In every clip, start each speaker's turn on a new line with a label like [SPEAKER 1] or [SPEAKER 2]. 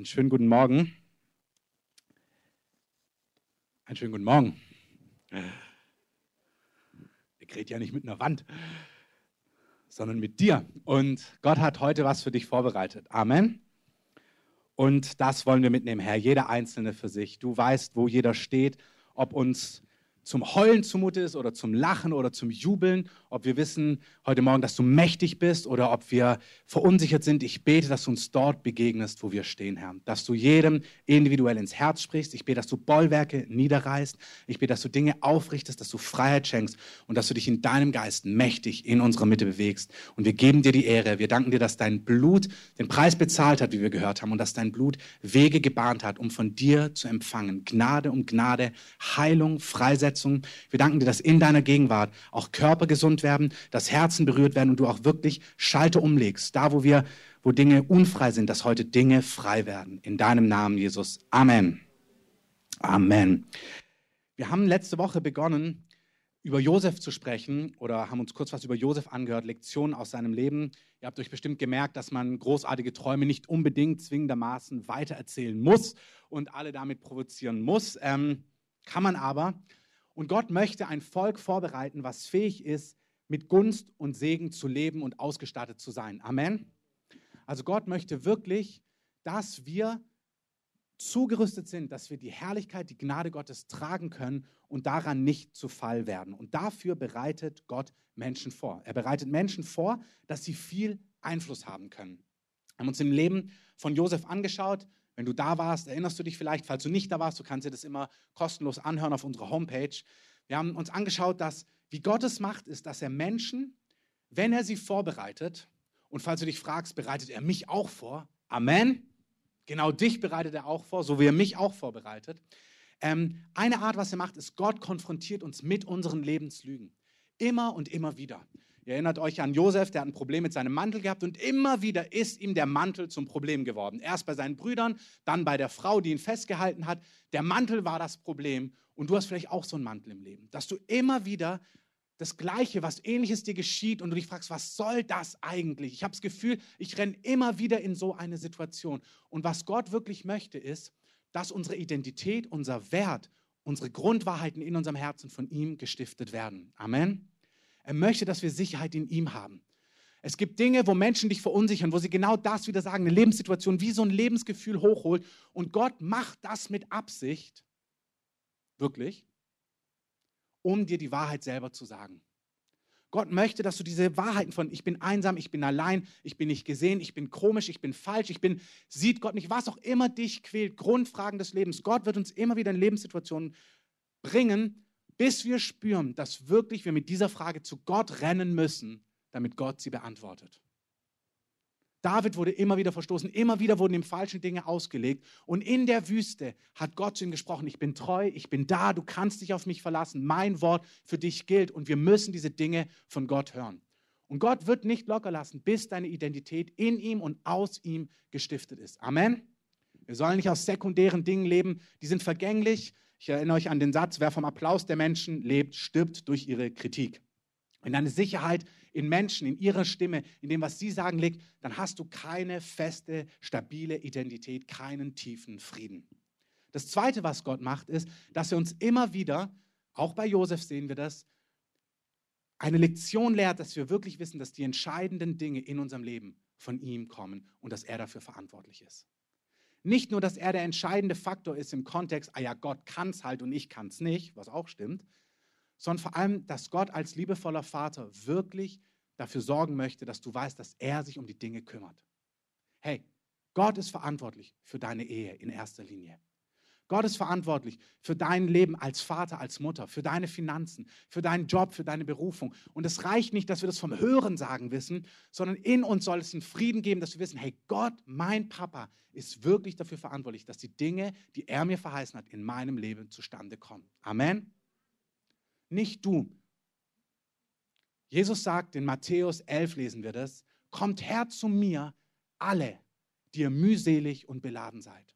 [SPEAKER 1] Einen schönen guten Morgen. Einen schönen guten Morgen. Ich rede ja nicht mit einer Wand, sondern mit dir. Und Gott hat heute was für dich vorbereitet. Amen. Und das wollen wir mitnehmen, Herr. Jeder Einzelne für sich. Du weißt, wo jeder steht, ob uns zum Heulen zumute ist oder zum Lachen oder zum Jubeln, ob wir wissen heute Morgen, dass du mächtig bist oder ob wir verunsichert sind. Ich bete, dass du uns dort begegnest, wo wir stehen, Herr. Dass du jedem individuell ins Herz sprichst. Ich bete, dass du Bollwerke niederreißt. Ich bete, dass du Dinge aufrichtest, dass du Freiheit schenkst und dass du dich in deinem Geist mächtig in unserer Mitte bewegst. Und wir geben dir die Ehre. Wir danken dir, dass dein Blut den Preis bezahlt hat, wie wir gehört haben, und dass dein Blut Wege gebahnt hat, um von dir zu empfangen. Gnade um Gnade, Heilung, Freisetzung. Wir danken dir, dass in deiner Gegenwart auch Körper gesund werden, dass Herzen berührt werden und du auch wirklich Schalter umlegst. Da, wo wir, wo Dinge unfrei sind, dass heute Dinge frei werden. In deinem Namen, Jesus. Amen. Amen. Wir haben letzte Woche begonnen, über Josef zu sprechen oder haben uns kurz was über Josef angehört, Lektionen aus seinem Leben. Ihr habt euch bestimmt gemerkt, dass man großartige Träume nicht unbedingt zwingendermaßen weitererzählen muss und alle damit provozieren muss. Ähm, kann man aber. Und Gott möchte ein Volk vorbereiten, was fähig ist, mit Gunst und Segen zu leben und ausgestattet zu sein. Amen. Also Gott möchte wirklich, dass wir zugerüstet sind, dass wir die Herrlichkeit, die Gnade Gottes tragen können und daran nicht zu Fall werden. Und dafür bereitet Gott Menschen vor. Er bereitet Menschen vor, dass sie viel Einfluss haben können. Wir haben uns im Leben von Josef angeschaut. Wenn du da warst, erinnerst du dich vielleicht. Falls du nicht da warst, du kannst dir das immer kostenlos anhören auf unserer Homepage. Wir haben uns angeschaut, dass wie Gott es macht, ist, dass er Menschen, wenn er sie vorbereitet, und falls du dich fragst, bereitet er mich auch vor? Amen. Genau dich bereitet er auch vor, so wie er mich auch vorbereitet. Ähm, eine Art, was er macht, ist, Gott konfrontiert uns mit unseren Lebenslügen. Immer und immer wieder. Ihr erinnert euch an Josef, der hat ein Problem mit seinem Mantel gehabt und immer wieder ist ihm der Mantel zum Problem geworden. Erst bei seinen Brüdern, dann bei der Frau, die ihn festgehalten hat. Der Mantel war das Problem und du hast vielleicht auch so einen Mantel im Leben, dass du immer wieder das Gleiche, was Ähnliches dir geschieht und du dich fragst, was soll das eigentlich? Ich habe das Gefühl, ich renne immer wieder in so eine Situation. Und was Gott wirklich möchte, ist, dass unsere Identität, unser Wert, unsere Grundwahrheiten in unserem Herzen von ihm gestiftet werden. Amen. Er möchte, dass wir Sicherheit in ihm haben. Es gibt Dinge, wo Menschen dich verunsichern, wo sie genau das wieder sagen, eine Lebenssituation wie so ein Lebensgefühl hochholt. Und Gott macht das mit Absicht, wirklich, um dir die Wahrheit selber zu sagen. Gott möchte, dass du diese Wahrheiten von ich bin einsam, ich bin allein, ich bin nicht gesehen, ich bin komisch, ich bin falsch, ich bin, sieht Gott nicht, was auch immer dich quält, Grundfragen des Lebens. Gott wird uns immer wieder in Lebenssituationen bringen, bis wir spüren, dass wirklich wir mit dieser Frage zu Gott rennen müssen, damit Gott sie beantwortet. David wurde immer wieder verstoßen, immer wieder wurden ihm falsche Dinge ausgelegt. Und in der Wüste hat Gott zu ihm gesprochen, ich bin treu, ich bin da, du kannst dich auf mich verlassen, mein Wort für dich gilt und wir müssen diese Dinge von Gott hören. Und Gott wird nicht locker lassen, bis deine Identität in ihm und aus ihm gestiftet ist. Amen. Wir sollen nicht aus sekundären Dingen leben, die sind vergänglich, ich erinnere euch an den Satz, wer vom Applaus der Menschen lebt, stirbt durch ihre Kritik. Wenn deine Sicherheit in Menschen, in ihrer Stimme, in dem, was sie sagen, liegt, dann hast du keine feste, stabile Identität, keinen tiefen Frieden. Das Zweite, was Gott macht, ist, dass er uns immer wieder, auch bei Josef sehen wir das, eine Lektion lehrt, dass wir wirklich wissen, dass die entscheidenden Dinge in unserem Leben von ihm kommen und dass er dafür verantwortlich ist. Nicht nur, dass er der entscheidende Faktor ist im Kontext, ah ja, Gott kann es halt und ich kann es nicht, was auch stimmt, sondern vor allem, dass Gott als liebevoller Vater wirklich dafür sorgen möchte, dass du weißt, dass er sich um die Dinge kümmert. Hey, Gott ist verantwortlich für deine Ehe in erster Linie. Gott ist verantwortlich für dein Leben als Vater, als Mutter, für deine Finanzen, für deinen Job, für deine Berufung. Und es reicht nicht, dass wir das vom Hören sagen wissen, sondern in uns soll es einen Frieden geben, dass wir wissen, hey, Gott, mein Papa, ist wirklich dafür verantwortlich, dass die Dinge, die er mir verheißen hat, in meinem Leben zustande kommen. Amen. Nicht du. Jesus sagt, in Matthäus 11 lesen wir das, kommt her zu mir, alle, die ihr mühselig und beladen seid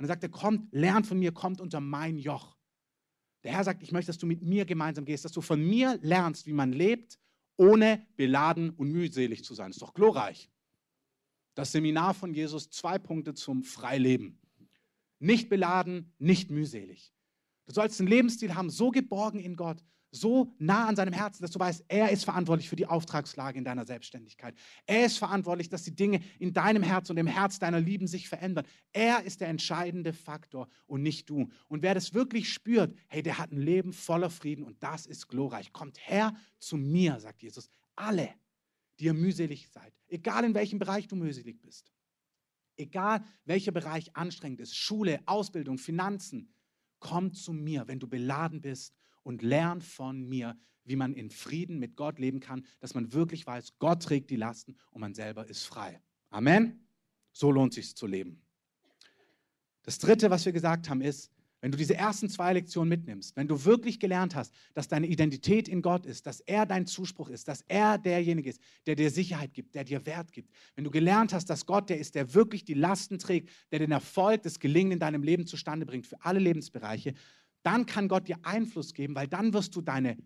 [SPEAKER 1] und er sagte, kommt, lernt von mir, kommt unter mein Joch. Der Herr sagt, ich möchte, dass du mit mir gemeinsam gehst, dass du von mir lernst, wie man lebt, ohne beladen und mühselig zu sein. Ist doch glorreich. Das Seminar von Jesus, zwei Punkte zum Freileben. Nicht beladen, nicht mühselig. Du sollst einen Lebensstil haben, so geborgen in Gott, so nah an seinem Herzen, dass du weißt, er ist verantwortlich für die Auftragslage in deiner Selbstständigkeit. Er ist verantwortlich, dass die Dinge in deinem Herz und im Herz deiner Lieben sich verändern. Er ist der entscheidende Faktor und nicht du. Und wer das wirklich spürt, hey, der hat ein Leben voller Frieden und das ist glorreich. Kommt her zu mir, sagt Jesus. Alle, die ihr mühselig seid, egal in welchem Bereich du mühselig bist, egal welcher Bereich anstrengend ist, Schule, Ausbildung, Finanzen, komm zu mir, wenn du beladen bist und lern von mir, wie man in Frieden mit Gott leben kann, dass man wirklich weiß, Gott trägt die Lasten und man selber ist frei. Amen. So lohnt sich zu leben. Das dritte, was wir gesagt haben, ist, wenn du diese ersten zwei Lektionen mitnimmst, wenn du wirklich gelernt hast, dass deine Identität in Gott ist, dass er dein Zuspruch ist, dass er derjenige ist, der dir Sicherheit gibt, der dir Wert gibt, wenn du gelernt hast, dass Gott der ist, der wirklich die Lasten trägt, der den Erfolg, das Gelingen in deinem Leben zustande bringt für alle Lebensbereiche, dann kann Gott dir Einfluss geben, weil dann wirst du deine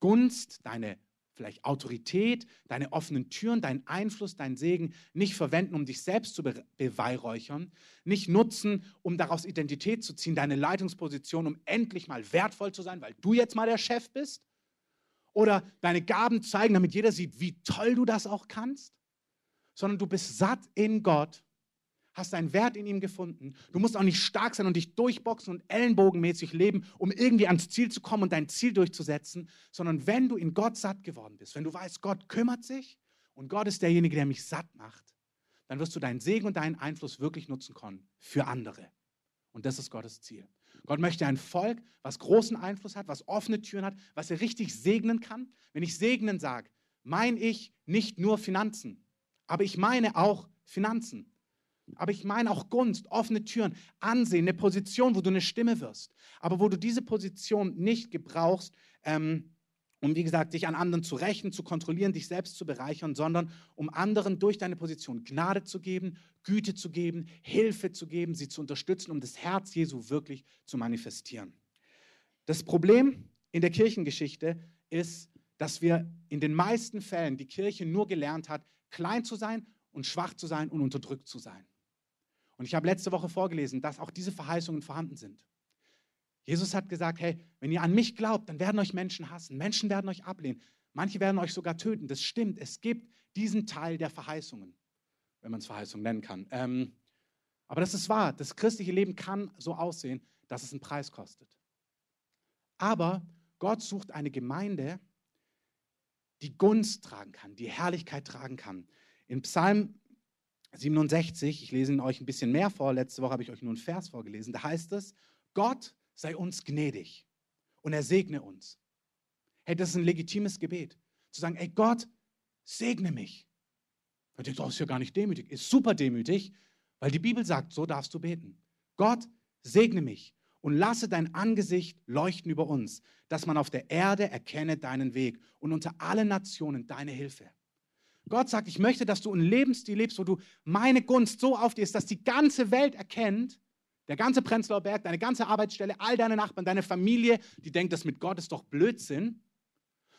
[SPEAKER 1] Gunst, deine vielleicht Autorität, deine offenen Türen, deinen Einfluss, deinen Segen nicht verwenden, um dich selbst zu beweihräuchern, nicht nutzen, um daraus Identität zu ziehen, deine Leitungsposition, um endlich mal wertvoll zu sein, weil du jetzt mal der Chef bist, oder deine Gaben zeigen, damit jeder sieht, wie toll du das auch kannst, sondern du bist satt in Gott hast deinen Wert in ihm gefunden. Du musst auch nicht stark sein und dich durchboxen und ellenbogenmäßig leben, um irgendwie ans Ziel zu kommen und dein Ziel durchzusetzen, sondern wenn du in Gott satt geworden bist, wenn du weißt, Gott kümmert sich und Gott ist derjenige, der mich satt macht, dann wirst du deinen Segen und deinen Einfluss wirklich nutzen können für andere. Und das ist Gottes Ziel. Gott möchte ein Volk, was großen Einfluss hat, was offene Türen hat, was er richtig segnen kann. Wenn ich segnen sage, meine ich nicht nur Finanzen, aber ich meine auch Finanzen. Aber ich meine auch Gunst, offene Türen, Ansehen, eine Position, wo du eine Stimme wirst. Aber wo du diese Position nicht gebrauchst, ähm, um, wie gesagt, dich an anderen zu rächen, zu kontrollieren, dich selbst zu bereichern, sondern um anderen durch deine Position Gnade zu geben, Güte zu geben, Hilfe zu geben, sie zu unterstützen, um das Herz Jesu wirklich zu manifestieren. Das Problem in der Kirchengeschichte ist, dass wir in den meisten Fällen die Kirche nur gelernt hat, klein zu sein und schwach zu sein und unterdrückt zu sein. Und ich habe letzte Woche vorgelesen, dass auch diese Verheißungen vorhanden sind. Jesus hat gesagt, hey, wenn ihr an mich glaubt, dann werden euch Menschen hassen. Menschen werden euch ablehnen. Manche werden euch sogar töten. Das stimmt. Es gibt diesen Teil der Verheißungen, wenn man es Verheißung nennen kann. Ähm, aber das ist wahr. Das christliche Leben kann so aussehen, dass es einen Preis kostet. Aber Gott sucht eine Gemeinde, die Gunst tragen kann, die Herrlichkeit tragen kann. In Psalm 67, ich lese ihn euch ein bisschen mehr vor, letzte Woche habe ich euch nur einen Vers vorgelesen, da heißt es, Gott sei uns gnädig und er segne uns. Hey, das ist ein legitimes Gebet. Zu sagen, ey Gott, segne mich. Und ihr ist ja gar nicht demütig. Ist super demütig, weil die Bibel sagt, so darfst du beten. Gott, segne mich und lasse dein Angesicht leuchten über uns, dass man auf der Erde erkenne deinen Weg und unter allen Nationen deine Hilfe. Gott sagt, ich möchte, dass du einen Lebensstil lebst, wo du meine Gunst so auf dir ist, dass die ganze Welt erkennt, der ganze Prenzlauer Berg, deine ganze Arbeitsstelle, all deine Nachbarn, deine Familie, die denkt, das mit Gott ist doch Blödsinn,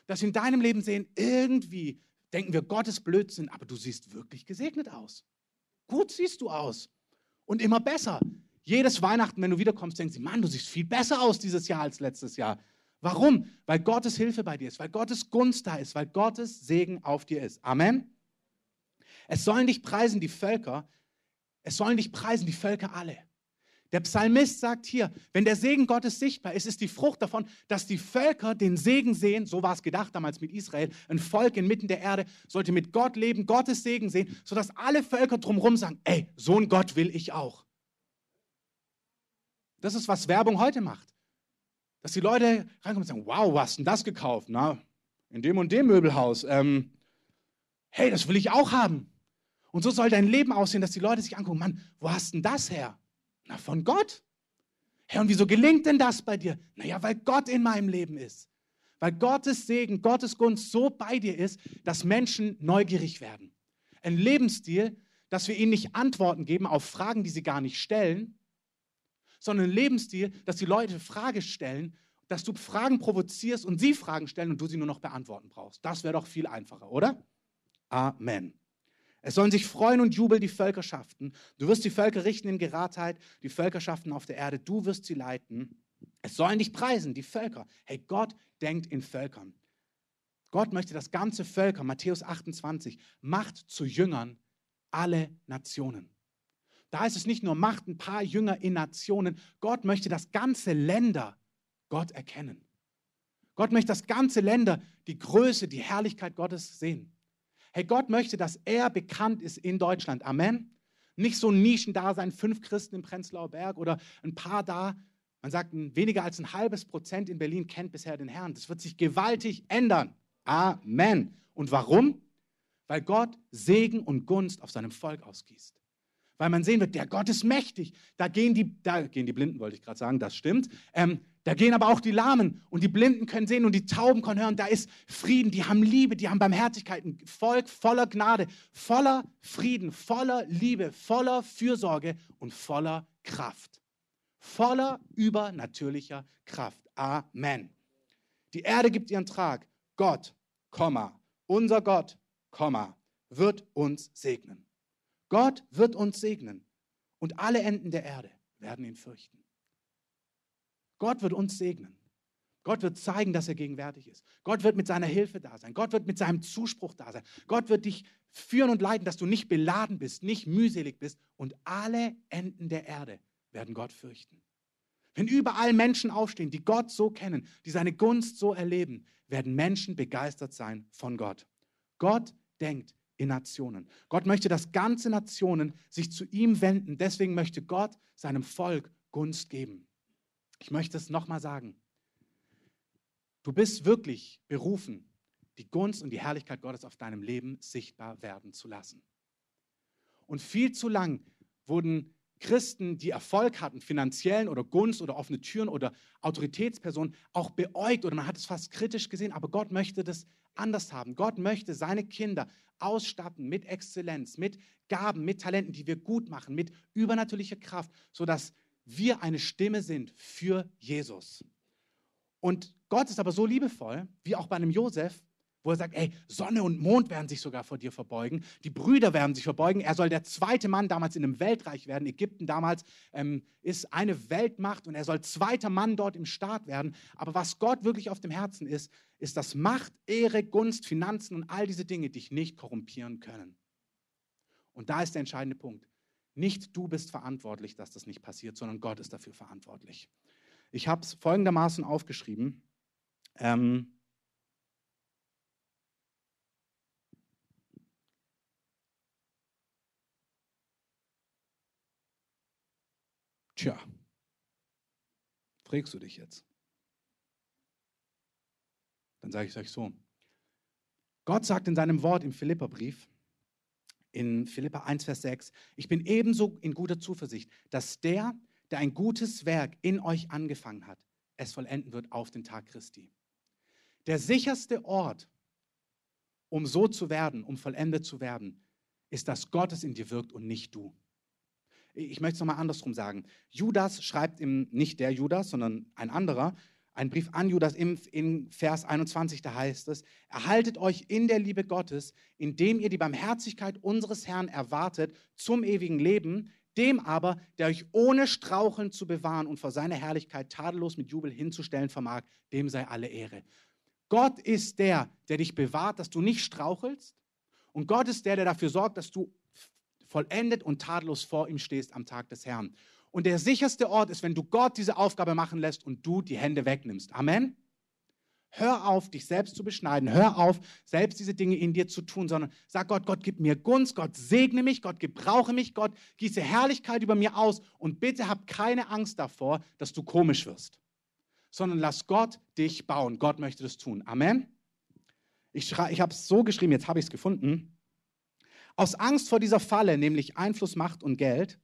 [SPEAKER 1] dass sie in deinem Leben sehen, irgendwie denken wir, Gott ist Blödsinn, aber du siehst wirklich gesegnet aus. Gut siehst du aus. Und immer besser. Jedes Weihnachten, wenn du wiederkommst, denken sie, Mann, du siehst viel besser aus dieses Jahr als letztes Jahr. Warum? Weil Gottes Hilfe bei dir ist, weil Gottes Gunst da ist, weil Gottes Segen auf dir ist. Amen. Es sollen dich preisen die Völker, es sollen dich preisen die Völker alle. Der Psalmist sagt hier, wenn der Segen Gottes sichtbar ist, ist die Frucht davon, dass die Völker den Segen sehen, so war es gedacht damals mit Israel, ein Volk inmitten der Erde sollte mit Gott leben, Gottes Segen sehen, sodass alle Völker drumherum sagen, ey, so ein Gott will ich auch. Das ist, was Werbung heute macht. Dass die Leute reinkommen und sagen, wow, was hast denn das gekauft? Na, in dem und dem Möbelhaus. Ähm, hey, das will ich auch haben. Und so soll dein Leben aussehen, dass die Leute sich angucken, Mann, wo hast denn das her? Na, von Gott. Herr, und wieso gelingt denn das bei dir? Naja, weil Gott in meinem Leben ist. Weil Gottes Segen, Gottes Gunst so bei dir ist, dass Menschen neugierig werden. Ein Lebensstil, dass wir ihnen nicht Antworten geben auf Fragen, die sie gar nicht stellen, sondern ein Lebensstil, dass die Leute Fragen stellen, dass du Fragen provozierst und sie Fragen stellen und du sie nur noch beantworten brauchst. Das wäre doch viel einfacher, oder? Amen. Es sollen sich freuen und jubeln die Völkerschaften. Du wirst die Völker richten in Geradheit, die Völkerschaften auf der Erde. Du wirst sie leiten. Es sollen dich preisen, die Völker. Hey, Gott denkt in Völkern. Gott möchte, dass ganze Völker, Matthäus 28, macht zu Jüngern alle Nationen. Da ist es nicht nur, macht ein paar Jünger in Nationen. Gott möchte, dass ganze Länder Gott erkennen. Gott möchte, dass ganze Länder die Größe, die Herrlichkeit Gottes sehen. Hey, Gott möchte, dass er bekannt ist in Deutschland. Amen. Nicht so ein Nischendasein, fünf Christen im Prenzlauer Berg oder ein paar da. Man sagt, weniger als ein halbes Prozent in Berlin kennt bisher den Herrn. Das wird sich gewaltig ändern. Amen. Und warum? Weil Gott Segen und Gunst auf seinem Volk ausgießt. Weil man sehen wird, der Gott ist mächtig. Da gehen die, da gehen die Blinden, wollte ich gerade sagen, das stimmt. Ähm, da gehen aber auch die Lahmen und die Blinden können sehen und die Tauben können hören. Da ist Frieden, die haben Liebe, die haben Barmherzigkeit. Ein Volk voller Gnade, voller Frieden, voller Liebe, voller Fürsorge und voller Kraft. Voller übernatürlicher Kraft. Amen. Die Erde gibt ihren Trag. Gott, Komma, unser Gott, Komma, wird uns segnen. Gott wird uns segnen und alle Enden der Erde werden ihn fürchten. Gott wird uns segnen. Gott wird zeigen, dass er gegenwärtig ist. Gott wird mit seiner Hilfe da sein. Gott wird mit seinem Zuspruch da sein. Gott wird dich führen und leiten, dass du nicht beladen bist, nicht mühselig bist. Und alle Enden der Erde werden Gott fürchten. Wenn überall Menschen aufstehen, die Gott so kennen, die seine Gunst so erleben, werden Menschen begeistert sein von Gott. Gott denkt in Nationen. Gott möchte, dass ganze Nationen sich zu ihm wenden. Deswegen möchte Gott seinem Volk Gunst geben. Ich möchte es nochmal sagen. Du bist wirklich berufen, die Gunst und die Herrlichkeit Gottes auf deinem Leben sichtbar werden zu lassen. Und viel zu lang wurden Christen, die Erfolg hatten, finanziellen oder Gunst oder offene Türen oder Autoritätspersonen, auch beäugt oder man hat es fast kritisch gesehen, aber Gott möchte das anders haben. Gott möchte seine Kinder ausstatten mit Exzellenz, mit Gaben, mit Talenten, die wir gut machen, mit übernatürlicher Kraft, sodass wir eine Stimme sind für Jesus. Und Gott ist aber so liebevoll, wie auch bei einem Josef, wo er sagt, ey, Sonne und Mond werden sich sogar vor dir verbeugen, die Brüder werden sich verbeugen, er soll der zweite Mann damals in einem Weltreich werden. Ägypten damals ähm, ist eine Weltmacht und er soll zweiter Mann dort im Staat werden. Aber was Gott wirklich auf dem Herzen ist, ist, dass Macht, Ehre, Gunst, Finanzen und all diese Dinge dich nicht korrumpieren können. Und da ist der entscheidende Punkt. Nicht du bist verantwortlich, dass das nicht passiert, sondern Gott ist dafür verantwortlich. Ich habe es folgendermaßen aufgeschrieben. Ähm, Tja, fragst du dich jetzt? Dann sage ich es euch so. Gott sagt in seinem Wort im Philipperbrief, in Philippa 1, Vers 6, ich bin ebenso in guter Zuversicht, dass der, der ein gutes Werk in euch angefangen hat, es vollenden wird auf den Tag Christi. Der sicherste Ort, um so zu werden, um vollendet zu werden, ist, dass Gott es in dir wirkt und nicht du ich möchte es nochmal andersrum sagen. Judas schreibt im, nicht der Judas, sondern ein anderer, einen Brief an Judas im, in Vers 21, da heißt es, erhaltet euch in der Liebe Gottes, indem ihr die Barmherzigkeit unseres Herrn erwartet zum ewigen Leben, dem aber, der euch ohne Straucheln zu bewahren und vor seiner Herrlichkeit tadellos mit Jubel hinzustellen vermag, dem sei alle Ehre. Gott ist der, der dich bewahrt, dass du nicht strauchelst. Und Gott ist der, der dafür sorgt, dass du vollendet und tadellos vor ihm stehst am Tag des Herrn. Und der sicherste Ort ist, wenn du Gott diese Aufgabe machen lässt und du die Hände wegnimmst. Amen. Hör auf, dich selbst zu beschneiden. Hör auf, selbst diese Dinge in dir zu tun, sondern sag Gott, Gott, gib mir Gunst, Gott segne mich, Gott gebrauche mich, Gott gieße Herrlichkeit über mir aus und bitte hab keine Angst davor, dass du komisch wirst, sondern lass Gott dich bauen. Gott möchte das tun. Amen. Ich, ich habe es so geschrieben, jetzt habe ich es gefunden. Aus Angst vor dieser Falle, nämlich Einfluss, Macht und Geld,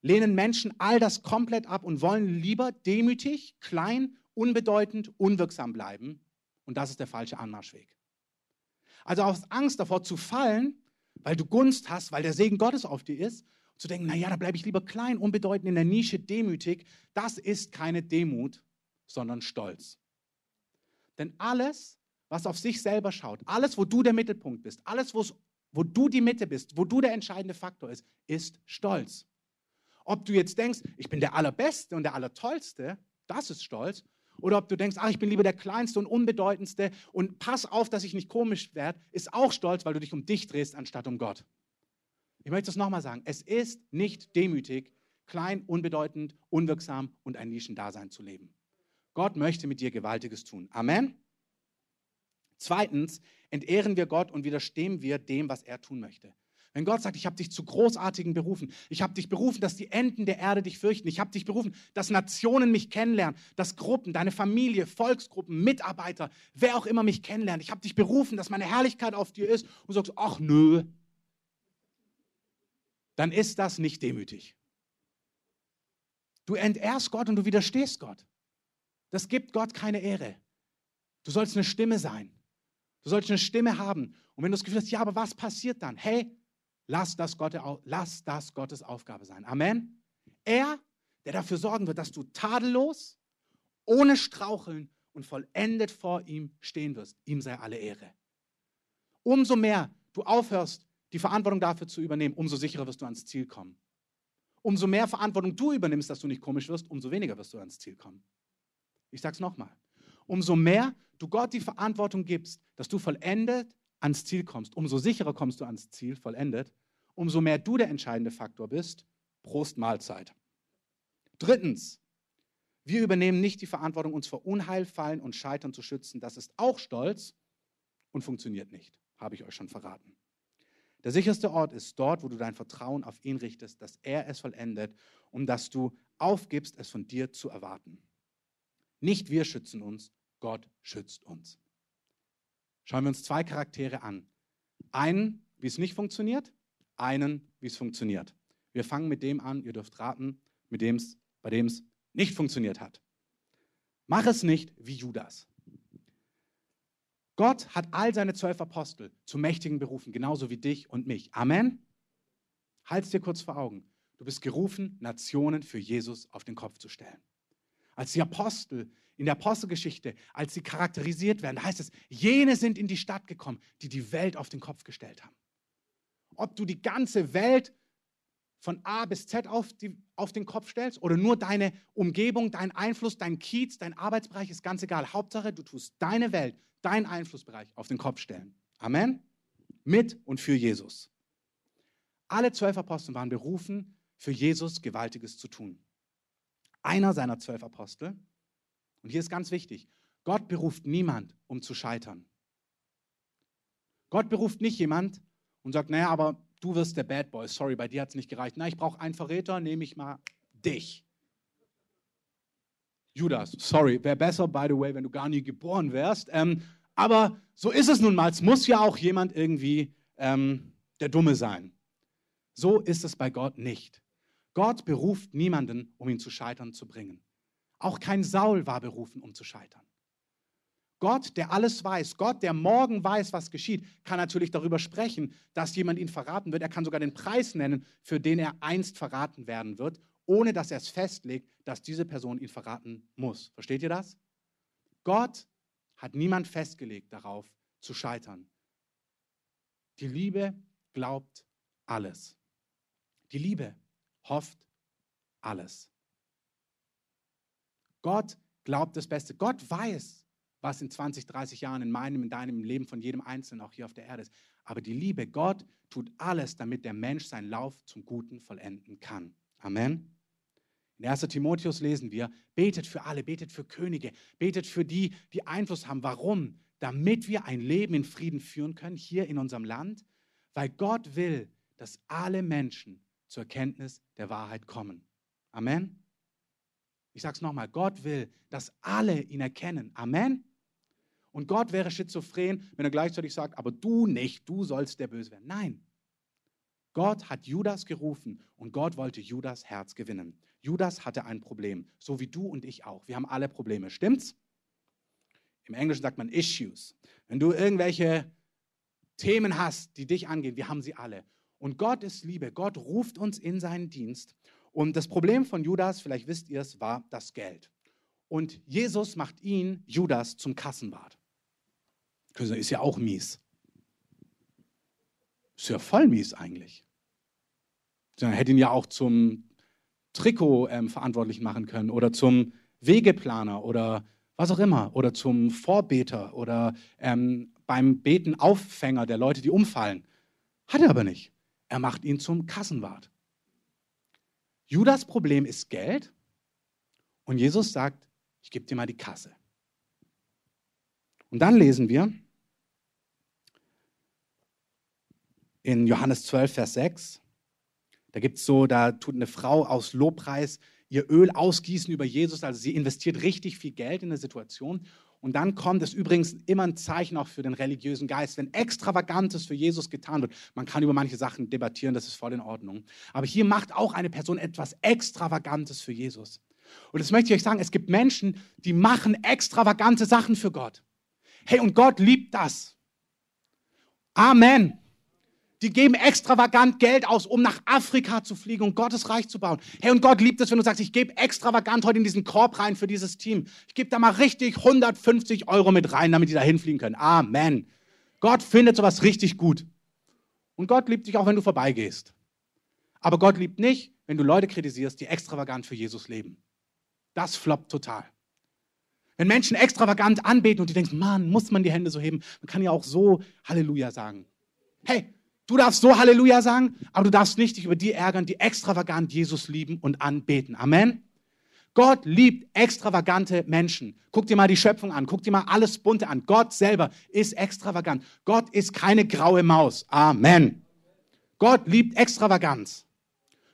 [SPEAKER 1] lehnen Menschen all das komplett ab und wollen lieber demütig, klein, unbedeutend, unwirksam bleiben. Und das ist der falsche Anmarschweg. Also aus Angst davor zu fallen, weil du Gunst hast, weil der Segen Gottes auf dir ist, zu denken, naja, da bleibe ich lieber klein, unbedeutend in der Nische, demütig, das ist keine Demut, sondern Stolz. Denn alles, was auf sich selber schaut, alles, wo du der Mittelpunkt bist, alles, wo du die Mitte bist, wo du der entscheidende Faktor ist, ist Stolz. Ob du jetzt denkst, ich bin der Allerbeste und der Allertollste, das ist Stolz. Oder ob du denkst, ach, ich bin lieber der Kleinste und Unbedeutendste und pass auf, dass ich nicht komisch werde, ist auch Stolz, weil du dich um dich drehst, anstatt um Gott. Ich möchte es nochmal sagen. Es ist nicht demütig, klein, unbedeutend, unwirksam und ein Nischendasein zu leben. Gott möchte mit dir Gewaltiges tun. Amen. Zweitens, entehren wir Gott und widerstehen wir dem, was er tun möchte. Wenn Gott sagt, ich habe dich zu großartigen berufen, ich habe dich berufen, dass die Enden der Erde dich fürchten, ich habe dich berufen, dass Nationen mich kennenlernen, dass Gruppen, deine Familie, Volksgruppen, Mitarbeiter, wer auch immer mich kennenlernt, ich habe dich berufen, dass meine Herrlichkeit auf dir ist und sagst, ach nö, dann ist das nicht demütig. Du entehrst Gott und du widerstehst Gott. Das gibt Gott keine Ehre. Du sollst eine Stimme sein. Du sollst eine Stimme haben. Und wenn du das Gefühl hast, ja, aber was passiert dann? Hey, lass das, Gott, lass das Gottes Aufgabe sein. Amen. Er, der dafür sorgen wird, dass du tadellos, ohne Straucheln und vollendet vor ihm stehen wirst. Ihm sei alle Ehre. Umso mehr du aufhörst, die Verantwortung dafür zu übernehmen, umso sicherer wirst du ans Ziel kommen. Umso mehr Verantwortung du übernimmst, dass du nicht komisch wirst, umso weniger wirst du ans Ziel kommen. Ich sage es nochmal. Umso mehr du Gott die Verantwortung gibst, dass du vollendet ans Ziel kommst, umso sicherer kommst du ans Ziel, vollendet, umso mehr du der entscheidende Faktor bist. Prost Mahlzeit. Drittens, wir übernehmen nicht die Verantwortung, uns vor Unheil, Fallen und Scheitern zu schützen. Das ist auch Stolz und funktioniert nicht, habe ich euch schon verraten. Der sicherste Ort ist dort, wo du dein Vertrauen auf ihn richtest, dass er es vollendet und dass du aufgibst, es von dir zu erwarten. Nicht wir schützen uns, Gott schützt uns. Schauen wir uns zwei Charaktere an. Einen, wie es nicht funktioniert, einen, wie es funktioniert. Wir fangen mit dem an, ihr dürft raten, mit dem's, bei dem es nicht funktioniert hat. Mach es nicht wie Judas. Gott hat all seine zwölf Apostel zu mächtigen berufen, genauso wie dich und mich. Amen. Halt's dir kurz vor Augen. Du bist gerufen, Nationen für Jesus auf den Kopf zu stellen. Als die Apostel in der Apostelgeschichte, als sie charakterisiert werden, da heißt es, jene sind in die Stadt gekommen, die die Welt auf den Kopf gestellt haben. Ob du die ganze Welt von A bis Z auf, die, auf den Kopf stellst oder nur deine Umgebung, dein Einfluss, dein Kiez, dein Arbeitsbereich, ist ganz egal. Hauptsache, du tust deine Welt, deinen Einflussbereich auf den Kopf stellen. Amen? Mit und für Jesus. Alle zwölf Apostel waren berufen, für Jesus Gewaltiges zu tun einer seiner zwölf Apostel. Und hier ist ganz wichtig, Gott beruft niemand, um zu scheitern. Gott beruft nicht jemand und sagt, naja, aber du wirst der Bad Boy, sorry, bei dir hat es nicht gereicht. Na, ich brauche einen Verräter, nehme ich mal dich. Judas, sorry, wäre besser, by the way, wenn du gar nie geboren wärst. Ähm, aber so ist es nun mal. Es muss ja auch jemand irgendwie ähm, der Dumme sein. So ist es bei Gott nicht. Gott beruft niemanden, um ihn zu scheitern zu bringen. Auch kein Saul war berufen, um zu scheitern. Gott, der alles weiß, Gott, der morgen weiß, was geschieht, kann natürlich darüber sprechen, dass jemand ihn verraten wird. Er kann sogar den Preis nennen, für den er einst verraten werden wird, ohne dass er es festlegt, dass diese Person ihn verraten muss. Versteht ihr das? Gott hat niemand festgelegt darauf zu scheitern. Die Liebe glaubt alles. Die Liebe hofft alles. Gott glaubt das Beste. Gott weiß, was in 20, 30 Jahren in meinem, in deinem Leben von jedem Einzelnen auch hier auf der Erde ist. Aber die Liebe, Gott tut alles, damit der Mensch seinen Lauf zum Guten vollenden kann. Amen. In 1. Timotheus lesen wir, betet für alle, betet für Könige, betet für die, die Einfluss haben. Warum? Damit wir ein Leben in Frieden führen können, hier in unserem Land, weil Gott will, dass alle Menschen zur Erkenntnis der Wahrheit kommen. Amen. Ich sage es nochmal, Gott will, dass alle ihn erkennen. Amen. Und Gott wäre schizophren, wenn er gleichzeitig sagt, aber du nicht, du sollst der Böse werden. Nein. Gott hat Judas gerufen und Gott wollte Judas Herz gewinnen. Judas hatte ein Problem, so wie du und ich auch. Wir haben alle Probleme, stimmt's? Im Englischen sagt man Issues. Wenn du irgendwelche Themen hast, die dich angehen, wir haben sie alle. Und Gott ist Liebe. Gott ruft uns in seinen Dienst. Und das Problem von Judas, vielleicht wisst ihr es, war das Geld. Und Jesus macht ihn, Judas, zum Kassenwart. Ist ja auch mies. Ist ja voll mies eigentlich. Dann hätte ihn ja auch zum Trikot ähm, verantwortlich machen können oder zum Wegeplaner oder was auch immer oder zum Vorbeter oder ähm, beim Beten Auffänger der Leute, die umfallen. Hat er aber nicht. Er macht ihn zum Kassenwart. Judas Problem ist Geld und Jesus sagt, ich gebe dir mal die Kasse. Und dann lesen wir in Johannes 12, Vers 6, da gibt es so, da tut eine Frau aus Lobpreis ihr Öl ausgießen über Jesus, also sie investiert richtig viel Geld in eine Situation. Und dann kommt es übrigens immer ein Zeichen auch für den religiösen Geist, wenn Extravagantes für Jesus getan wird. Man kann über manche Sachen debattieren, das ist voll in Ordnung. Aber hier macht auch eine Person etwas Extravagantes für Jesus. Und das möchte ich euch sagen, es gibt Menschen, die machen extravagante Sachen für Gott. Hey, und Gott liebt das. Amen. Die geben extravagant Geld aus, um nach Afrika zu fliegen und Gottes Reich zu bauen. Hey, und Gott liebt es, wenn du sagst, ich gebe extravagant heute in diesen Korb rein für dieses Team. Ich gebe da mal richtig 150 Euro mit rein, damit die da hinfliegen können. Amen. Gott findet sowas richtig gut. Und Gott liebt dich auch, wenn du vorbeigehst. Aber Gott liebt nicht, wenn du Leute kritisierst, die extravagant für Jesus leben. Das floppt total. Wenn Menschen extravagant anbeten und du denkst, Mann, muss man die Hände so heben, man kann ja auch so Halleluja sagen. Hey, Du darfst so Halleluja sagen, aber du darfst nicht dich über die ärgern, die extravagant Jesus lieben und anbeten. Amen. Gott liebt extravagante Menschen. Guck dir mal die Schöpfung an, guck dir mal alles Bunte an. Gott selber ist extravagant. Gott ist keine graue Maus. Amen. Gott liebt Extravaganz.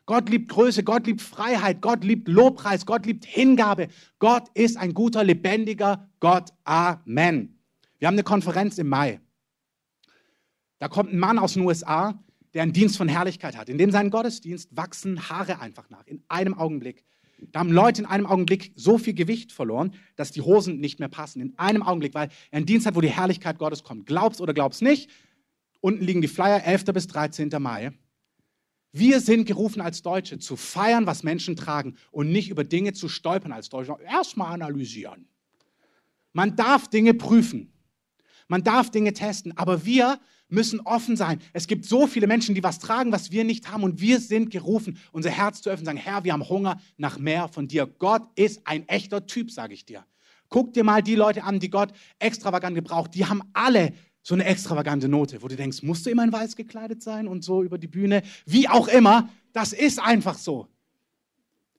[SPEAKER 1] Gott liebt Größe, Gott liebt Freiheit, Gott liebt Lobpreis, Gott liebt Hingabe. Gott ist ein guter, lebendiger Gott. Amen. Wir haben eine Konferenz im Mai. Da kommt ein Mann aus den USA, der einen Dienst von Herrlichkeit hat. In dem seinen Gottesdienst wachsen Haare einfach nach, in einem Augenblick. Da haben Leute in einem Augenblick so viel Gewicht verloren, dass die Hosen nicht mehr passen. In einem Augenblick, weil er einen Dienst hat, wo die Herrlichkeit Gottes kommt. Glaubst oder glaubst nicht. Unten liegen die Flyer, 11. bis 13. Mai. Wir sind gerufen als Deutsche zu feiern, was Menschen tragen und nicht über Dinge zu stolpern als Deutsche. Erstmal analysieren. Man darf Dinge prüfen. Man darf Dinge testen. Aber wir müssen offen sein. Es gibt so viele Menschen, die was tragen, was wir nicht haben. Und wir sind gerufen, unser Herz zu öffnen, sagen, Herr, wir haben Hunger nach mehr von dir. Gott ist ein echter Typ, sage ich dir. Guck dir mal die Leute an, die Gott extravagant gebraucht. Die haben alle so eine extravagante Note, wo du denkst, musst du immer in weiß gekleidet sein und so über die Bühne? Wie auch immer, das ist einfach so.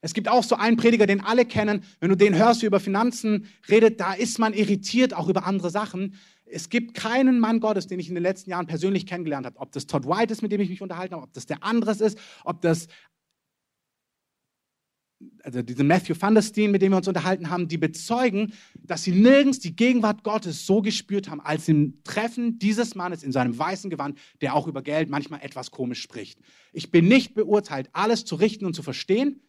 [SPEAKER 1] Es gibt auch so einen Prediger, den alle kennen. Wenn du den hörst, wie über Finanzen redet, da ist man irritiert, auch über andere Sachen. Es gibt keinen Mann Gottes, den ich in den letzten Jahren persönlich kennengelernt habe. Ob das Todd White ist, mit dem ich mich unterhalten habe, ob das der anderes ist, ob das also diese Matthew van der Steen, mit dem wir uns unterhalten haben, die bezeugen, dass sie nirgends die Gegenwart Gottes so gespürt haben, als im Treffen dieses Mannes in seinem weißen Gewand, der auch über Geld manchmal etwas komisch spricht. Ich bin nicht beurteilt, alles zu richten und zu verstehen,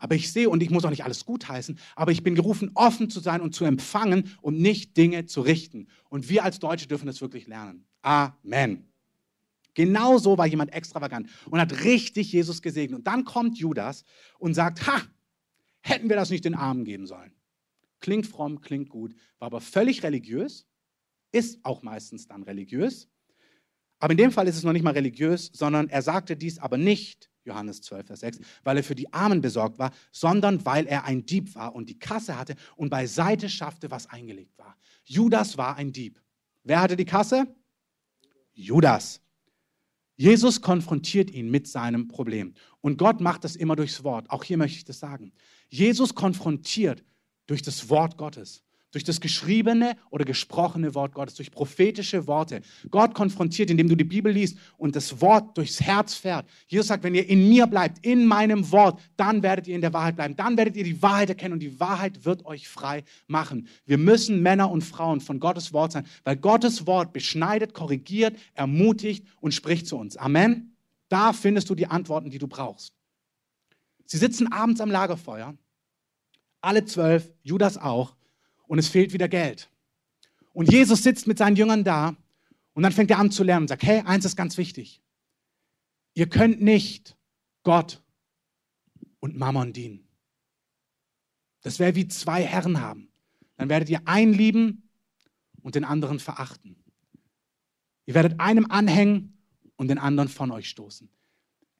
[SPEAKER 1] aber ich sehe, und ich muss auch nicht alles gutheißen, aber ich bin gerufen, offen zu sein und zu empfangen und nicht Dinge zu richten. Und wir als Deutsche dürfen das wirklich lernen. Amen. Genau so war jemand extravagant und hat richtig Jesus gesegnet. Und dann kommt Judas und sagt, ha, hätten wir das nicht den Armen geben sollen. Klingt fromm, klingt gut, war aber völlig religiös, ist auch meistens dann religiös. Aber in dem Fall ist es noch nicht mal religiös, sondern er sagte dies aber nicht, Johannes 12, Vers 6, weil er für die Armen besorgt war, sondern weil er ein Dieb war und die Kasse hatte und beiseite schaffte, was eingelegt war. Judas war ein Dieb. Wer hatte die Kasse? Judas. Jesus konfrontiert ihn mit seinem Problem. Und Gott macht das immer durchs Wort. Auch hier möchte ich das sagen. Jesus konfrontiert durch das Wort Gottes durch das geschriebene oder gesprochene Wort Gottes, durch prophetische Worte. Gott konfrontiert, indem du die Bibel liest und das Wort durchs Herz fährt. Jesus sagt, wenn ihr in mir bleibt, in meinem Wort, dann werdet ihr in der Wahrheit bleiben. Dann werdet ihr die Wahrheit erkennen und die Wahrheit wird euch frei machen. Wir müssen Männer und Frauen von Gottes Wort sein, weil Gottes Wort beschneidet, korrigiert, ermutigt und spricht zu uns. Amen. Da findest du die Antworten, die du brauchst. Sie sitzen abends am Lagerfeuer, alle zwölf, Judas auch, und es fehlt wieder Geld. Und Jesus sitzt mit seinen Jüngern da und dann fängt er an zu lernen und sagt, hey, eins ist ganz wichtig. Ihr könnt nicht Gott und Mammon dienen. Das wäre wie zwei Herren haben. Dann werdet ihr einen lieben und den anderen verachten. Ihr werdet einem anhängen und den anderen von euch stoßen.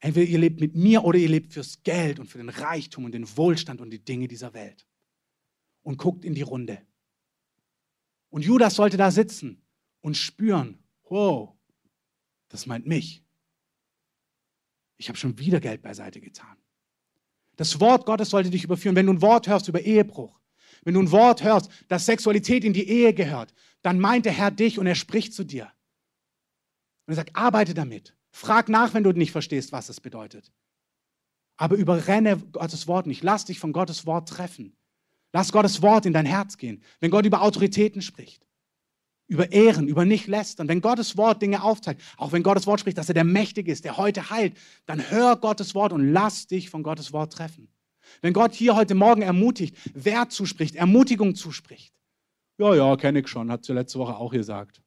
[SPEAKER 1] Entweder ihr lebt mit mir oder ihr lebt fürs Geld und für den Reichtum und den Wohlstand und die Dinge dieser Welt. Und guckt in die Runde. Und Judas sollte da sitzen und spüren, wow, das meint mich. Ich habe schon wieder Geld beiseite getan. Das Wort Gottes sollte dich überführen. Wenn du ein Wort hörst über Ehebruch, wenn du ein Wort hörst, dass Sexualität in die Ehe gehört, dann meint der Herr dich und er spricht zu dir. Und er sagt, arbeite damit. Frag nach, wenn du nicht verstehst, was es bedeutet. Aber überrenne Gottes Wort nicht. Lass dich von Gottes Wort treffen. Lass Gottes Wort in dein Herz gehen. Wenn Gott über Autoritäten spricht, über Ehren, über nicht lästern, wenn Gottes Wort Dinge aufzeigt, auch wenn Gottes Wort spricht, dass er der Mächtige ist, der heute heilt, dann hör Gottes Wort und lass dich von Gottes Wort treffen. Wenn Gott hier heute Morgen ermutigt, Wert zuspricht, Ermutigung zuspricht. Ja, ja, kenne ich schon, hat sie letzte Woche auch gesagt.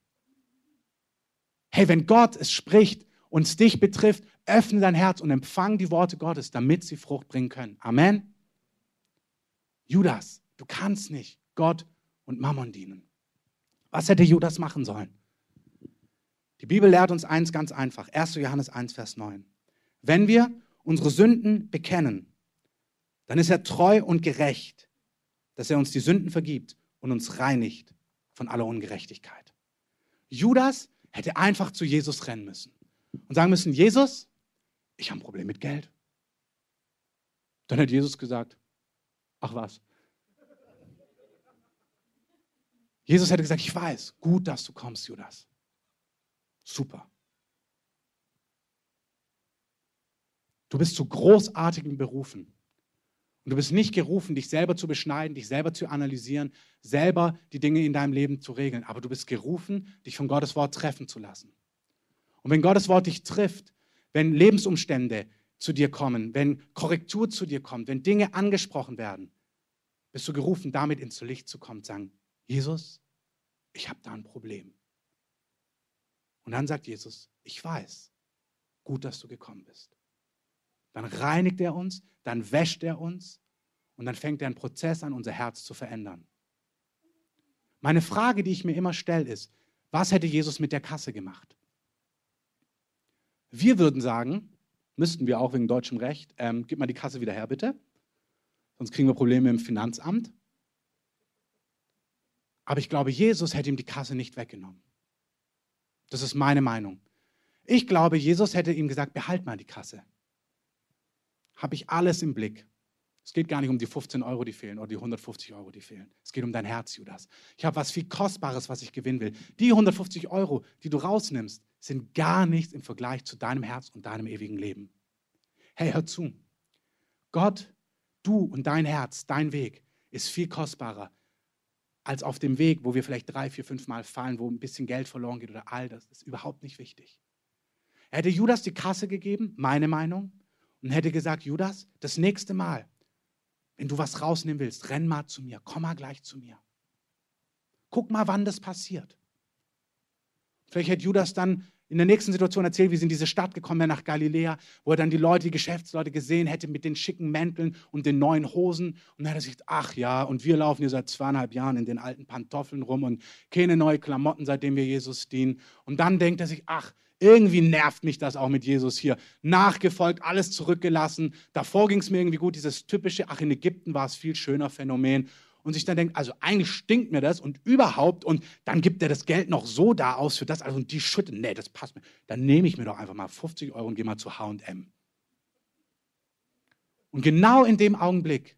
[SPEAKER 1] Hey, wenn Gott es spricht und es dich betrifft, öffne dein Herz und empfang die Worte Gottes, damit sie Frucht bringen können. Amen. Judas, du kannst nicht Gott und Mammon dienen. Was hätte Judas machen sollen? Die Bibel lehrt uns eins ganz einfach. 1. Johannes 1, Vers 9. Wenn wir unsere Sünden bekennen, dann ist er treu und gerecht, dass er uns die Sünden vergibt und uns reinigt von aller Ungerechtigkeit. Judas hätte einfach zu Jesus rennen müssen und sagen müssen, Jesus, ich habe ein Problem mit Geld. Dann hat Jesus gesagt, ach was. Jesus hätte gesagt, ich weiß, gut, dass du kommst, Judas. Super. Du bist zu großartigen Berufen. Und du bist nicht gerufen, dich selber zu beschneiden, dich selber zu analysieren, selber die Dinge in deinem Leben zu regeln. Aber du bist gerufen, dich von Gottes Wort treffen zu lassen. Und wenn Gottes Wort dich trifft, wenn Lebensumstände zu dir kommen, wenn Korrektur zu dir kommt, wenn Dinge angesprochen werden, bist du gerufen, damit ins Licht zu kommen, sagen, Jesus, ich habe da ein Problem. Und dann sagt Jesus, ich weiß, gut, dass du gekommen bist. Dann reinigt er uns, dann wäscht er uns und dann fängt er einen Prozess an, unser Herz zu verändern. Meine Frage, die ich mir immer stelle, ist, was hätte Jesus mit der Kasse gemacht? Wir würden sagen, müssten wir auch wegen deutschem Recht, ähm, gib mal die Kasse wieder her, bitte. Sonst kriegen wir Probleme im Finanzamt. Aber ich glaube, Jesus hätte ihm die Kasse nicht weggenommen. Das ist meine Meinung. Ich glaube, Jesus hätte ihm gesagt, behalt mal die Kasse. Habe ich alles im Blick. Es geht gar nicht um die 15 Euro, die fehlen oder die 150 Euro, die fehlen. Es geht um dein Herz, Judas. Ich habe was viel Kostbares, was ich gewinnen will. Die 150 Euro, die du rausnimmst, sind gar nichts im Vergleich zu deinem Herz und deinem ewigen Leben. Hey, hör zu. Gott, du und dein Herz, dein Weg ist viel kostbarer als auf dem Weg, wo wir vielleicht drei, vier, fünf Mal fallen, wo ein bisschen Geld verloren geht oder all das. Das ist überhaupt nicht wichtig. Er hätte Judas die Kasse gegeben, meine Meinung, und hätte gesagt, Judas, das nächste Mal, wenn du was rausnehmen willst, renn mal zu mir, komm mal gleich zu mir. Guck mal, wann das passiert. Vielleicht hätte Judas dann in der nächsten Situation erzählt, wie sie in diese Stadt gekommen wäre, nach Galiläa, wo er dann die Leute, die Geschäftsleute gesehen hätte mit den schicken Mänteln und den neuen Hosen. Und dann hat er sich ach ja, und wir laufen hier seit zweieinhalb Jahren in den alten Pantoffeln rum und keine neuen Klamotten, seitdem wir Jesus dienen. Und dann denkt er sich, ach, irgendwie nervt mich das auch mit Jesus hier. Nachgefolgt, alles zurückgelassen. Davor ging es mir irgendwie gut, dieses typische, ach, in Ägypten war es viel schöner Phänomen und sich dann denkt, also eigentlich stinkt mir das und überhaupt und dann gibt er das Geld noch so da aus für das, also und die schütten, nee, das passt mir. Dann nehme ich mir doch einfach mal 50 Euro und gehe mal zu H&M. Und genau in dem Augenblick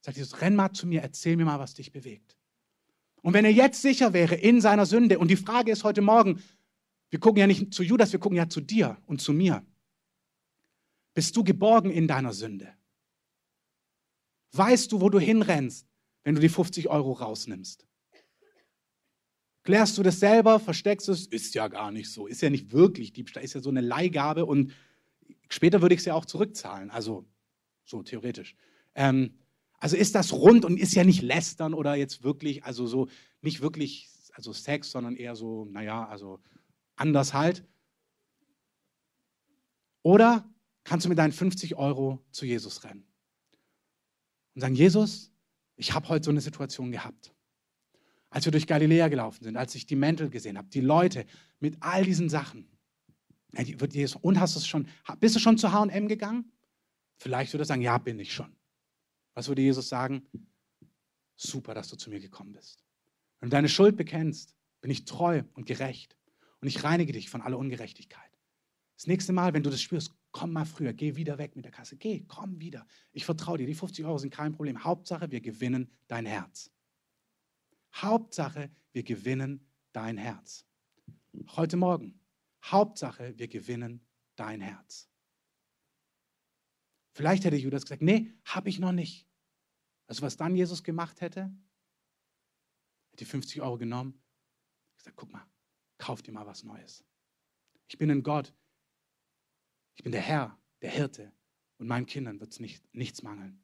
[SPEAKER 1] sagt Jesus, renn mal zu mir, erzähl mir mal, was dich bewegt. Und wenn er jetzt sicher wäre in seiner Sünde, und die Frage ist heute Morgen, wir gucken ja nicht zu Judas, wir gucken ja zu dir und zu mir. Bist du geborgen in deiner Sünde? Weißt du, wo du hinrennst? Wenn du die 50 Euro rausnimmst? Klärst du das selber, versteckst es? Ist ja gar nicht so. Ist ja nicht wirklich Diebstahl, ist ja so eine Leihgabe und später würde ich es ja auch zurückzahlen. Also so theoretisch. Ähm, also ist das rund und ist ja nicht lästern oder jetzt wirklich, also so nicht wirklich, also Sex, sondern eher so, naja, also anders halt. Oder kannst du mit deinen 50 Euro zu Jesus rennen und sagen, Jesus, ich habe heute so eine Situation gehabt. Als wir durch Galiläa gelaufen sind, als ich die Mäntel gesehen habe, die Leute mit all diesen Sachen. Und hast du schon, bist du schon zu HM gegangen? Vielleicht würde er sagen, ja, bin ich schon. Was würde Jesus sagen? Super, dass du zu mir gekommen bist. Wenn du deine Schuld bekennst, bin ich treu und gerecht. Und ich reinige dich von aller Ungerechtigkeit. Das nächste Mal, wenn du das spürst, komm mal früher, geh wieder weg mit der Kasse. Geh, komm wieder. Ich vertraue dir. Die 50 Euro sind kein Problem. Hauptsache, wir gewinnen dein Herz. Hauptsache, wir gewinnen dein Herz. Heute Morgen. Hauptsache, wir gewinnen dein Herz. Vielleicht hätte Judas gesagt, nee, habe ich noch nicht. Also was dann Jesus gemacht hätte, hätte die 50 Euro genommen, gesagt, guck mal, kauf dir mal was Neues. Ich bin ein Gott. Ich bin der Herr, der Hirte. Und meinen Kindern wird es nicht, nichts mangeln.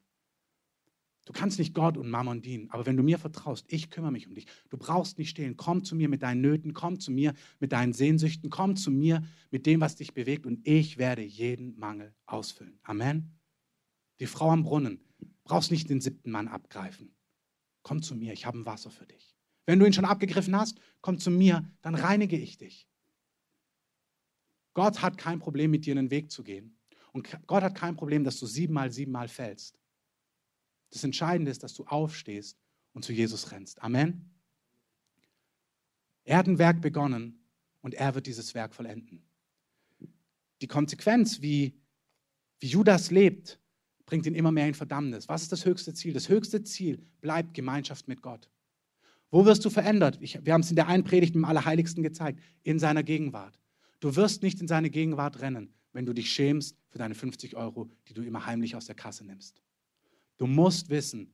[SPEAKER 1] Du kannst nicht Gott und Mammon dienen, aber wenn du mir vertraust, ich kümmere mich um dich. Du brauchst nicht stehlen. Komm zu mir mit deinen Nöten, komm zu mir mit deinen Sehnsüchten, komm zu mir mit dem, was dich bewegt und ich werde jeden Mangel ausfüllen. Amen. Die Frau am Brunnen, brauchst nicht den siebten Mann abgreifen. Komm zu mir, ich habe ein Wasser für dich. Wenn du ihn schon abgegriffen hast, komm zu mir, dann reinige ich dich. Gott hat kein Problem, mit dir einen Weg zu gehen. Und Gott hat kein Problem, dass du siebenmal, siebenmal fällst. Das Entscheidende ist, dass du aufstehst und zu Jesus rennst. Amen. Er hat ein Werk begonnen und er wird dieses Werk vollenden. Die Konsequenz, wie, wie Judas lebt, bringt ihn immer mehr in Verdammnis. Was ist das höchste Ziel? Das höchste Ziel bleibt Gemeinschaft mit Gott. Wo wirst du verändert? Ich, wir haben es in der einen Predigt im Allerheiligsten gezeigt, in seiner Gegenwart. Du wirst nicht in seine Gegenwart rennen, wenn du dich schämst für deine 50 Euro, die du immer heimlich aus der Kasse nimmst. Du musst wissen,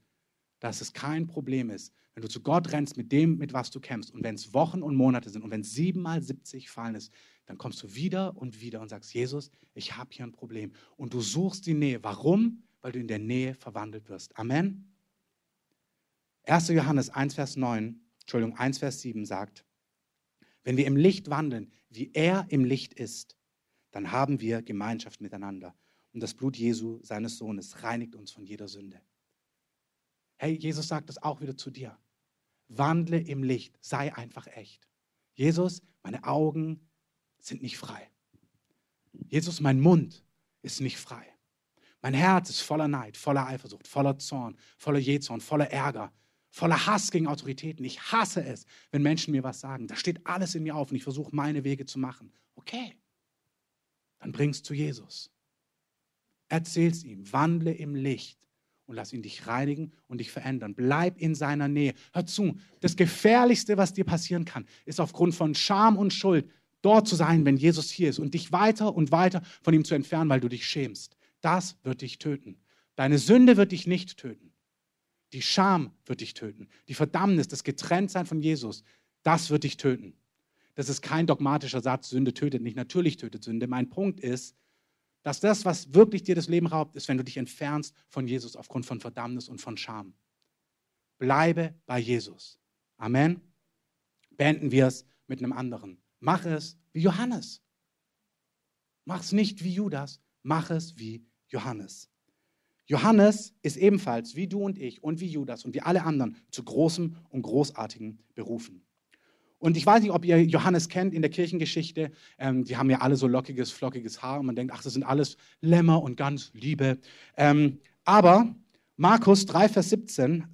[SPEAKER 1] dass es kein Problem ist, wenn du zu Gott rennst mit dem, mit was du kämpfst. Und wenn es Wochen und Monate sind und wenn es siebenmal 70 fallen ist, dann kommst du wieder und wieder und sagst, Jesus, ich habe hier ein Problem. Und du suchst die Nähe. Warum? Weil du in der Nähe verwandelt wirst. Amen. 1. Johannes 1, Vers 9, Entschuldigung, 1, Vers 7 sagt, wenn wir im Licht wandeln, wie er im Licht ist, dann haben wir Gemeinschaft miteinander. Und das Blut Jesu, seines Sohnes, reinigt uns von jeder Sünde. Hey, Jesus sagt das auch wieder zu dir. Wandle im Licht, sei einfach echt. Jesus, meine Augen sind nicht frei. Jesus, mein Mund ist nicht frei. Mein Herz ist voller Neid, voller Eifersucht, voller Zorn, voller Jezorn, voller Ärger, voller Hass gegen Autoritäten. Ich hasse es, wenn Menschen mir was sagen. Da steht alles in mir auf und ich versuche, meine Wege zu machen. Okay, dann bring's zu Jesus. Erzähl's ihm, wandle im Licht und lass ihn dich reinigen und dich verändern. Bleib in seiner Nähe. Hör zu, das Gefährlichste, was dir passieren kann, ist aufgrund von Scham und Schuld dort zu sein, wenn Jesus hier ist und dich weiter und weiter von ihm zu entfernen, weil du dich schämst. Das wird dich töten. Deine Sünde wird dich nicht töten. Die Scham wird dich töten. Die Verdammnis, das Getrenntsein von Jesus, das wird dich töten. Das ist kein dogmatischer Satz, Sünde tötet nicht. Natürlich tötet Sünde. Mein Punkt ist, dass das, was wirklich dir das Leben raubt, ist, wenn du dich entfernst von Jesus aufgrund von Verdammnis und von Scham. Bleibe bei Jesus. Amen. Beenden wir es mit einem anderen. Mach es wie Johannes. Mach es nicht wie Judas, mach es wie Johannes. Johannes ist ebenfalls wie du und ich und wie Judas und wie alle anderen zu großem und großartigen berufen. Und ich weiß nicht, ob ihr Johannes kennt in der Kirchengeschichte. Ähm, die haben ja alle so lockiges, flockiges Haar und man denkt, ach, das sind alles Lämmer und ganz Liebe. Ähm, aber Markus 3, Vers 17,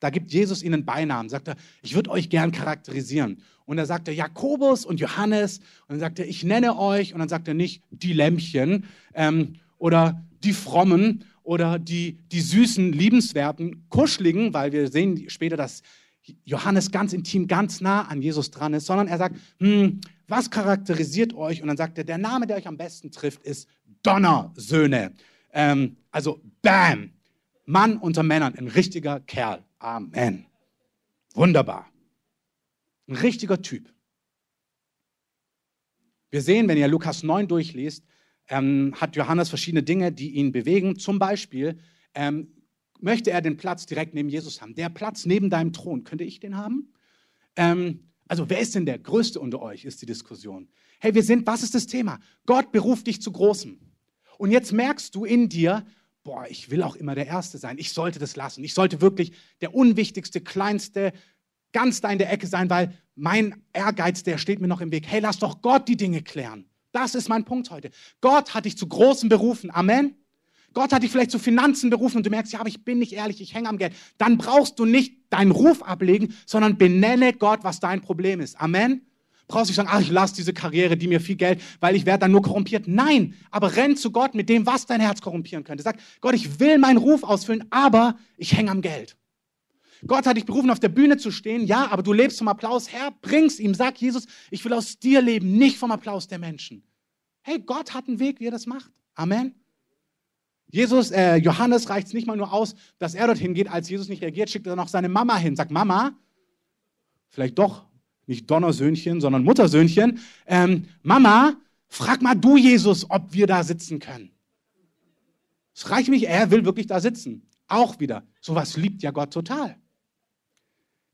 [SPEAKER 1] da gibt Jesus ihnen Beinamen. Sagt er, ich würde euch gern charakterisieren. Und er Jakobus und Johannes. Und dann sagt er, ich nenne euch. Und dann sagt er nicht die Lämmchen ähm, oder die Frommen oder die, die süßen, liebenswerten, kuscheligen, weil wir sehen später, dass Johannes ganz intim, ganz nah an Jesus dran ist, sondern er sagt, hm, was charakterisiert euch? Und dann sagt er, der Name, der euch am besten trifft, ist Donnersöhne. Ähm, also Bam, Mann unter Männern, ein richtiger Kerl. Amen. Wunderbar. Ein richtiger Typ. Wir sehen, wenn ihr Lukas 9 durchliest, ähm, hat Johannes verschiedene Dinge, die ihn bewegen. Zum Beispiel ähm, möchte er den Platz direkt neben Jesus haben. Der Platz neben deinem Thron, könnte ich den haben? Ähm, also wer ist denn der Größte unter euch, ist die Diskussion. Hey, wir sind, was ist das Thema? Gott beruft dich zu Großem. Und jetzt merkst du in dir, boah, ich will auch immer der Erste sein. Ich sollte das lassen. Ich sollte wirklich der unwichtigste, kleinste, ganz da in der Ecke sein, weil mein Ehrgeiz, der steht mir noch im Weg. Hey, lass doch Gott die Dinge klären. Das ist mein Punkt heute. Gott hat dich zu großen Berufen. Amen. Gott hat dich vielleicht zu Finanzen berufen und du merkst, ja, aber ich bin nicht ehrlich, ich hänge am Geld. Dann brauchst du nicht deinen Ruf ablegen, sondern benenne Gott, was dein Problem ist. Amen. Brauchst nicht sagen, ach, ich lasse diese Karriere, die mir viel Geld, weil ich werde dann nur korrumpiert. Nein, aber renn zu Gott mit dem, was dein Herz korrumpieren könnte. Sag, Gott, ich will meinen Ruf ausfüllen, aber ich hänge am Geld. Gott hat dich berufen, auf der Bühne zu stehen, ja, aber du lebst vom Applaus. Herr, bring's ihm. Sag Jesus, ich will aus dir leben, nicht vom Applaus der Menschen. Hey, Gott hat einen Weg, wie er das macht. Amen. Jesus, äh, Johannes reicht es nicht mal nur aus, dass er dorthin geht. Als Jesus nicht reagiert, schickt er noch seine Mama hin. Sagt, Mama, vielleicht doch nicht Donnersöhnchen, sondern Muttersöhnchen, ähm, Mama, frag mal du Jesus, ob wir da sitzen können. Es reicht mich, er will wirklich da sitzen. Auch wieder. Sowas liebt ja Gott total.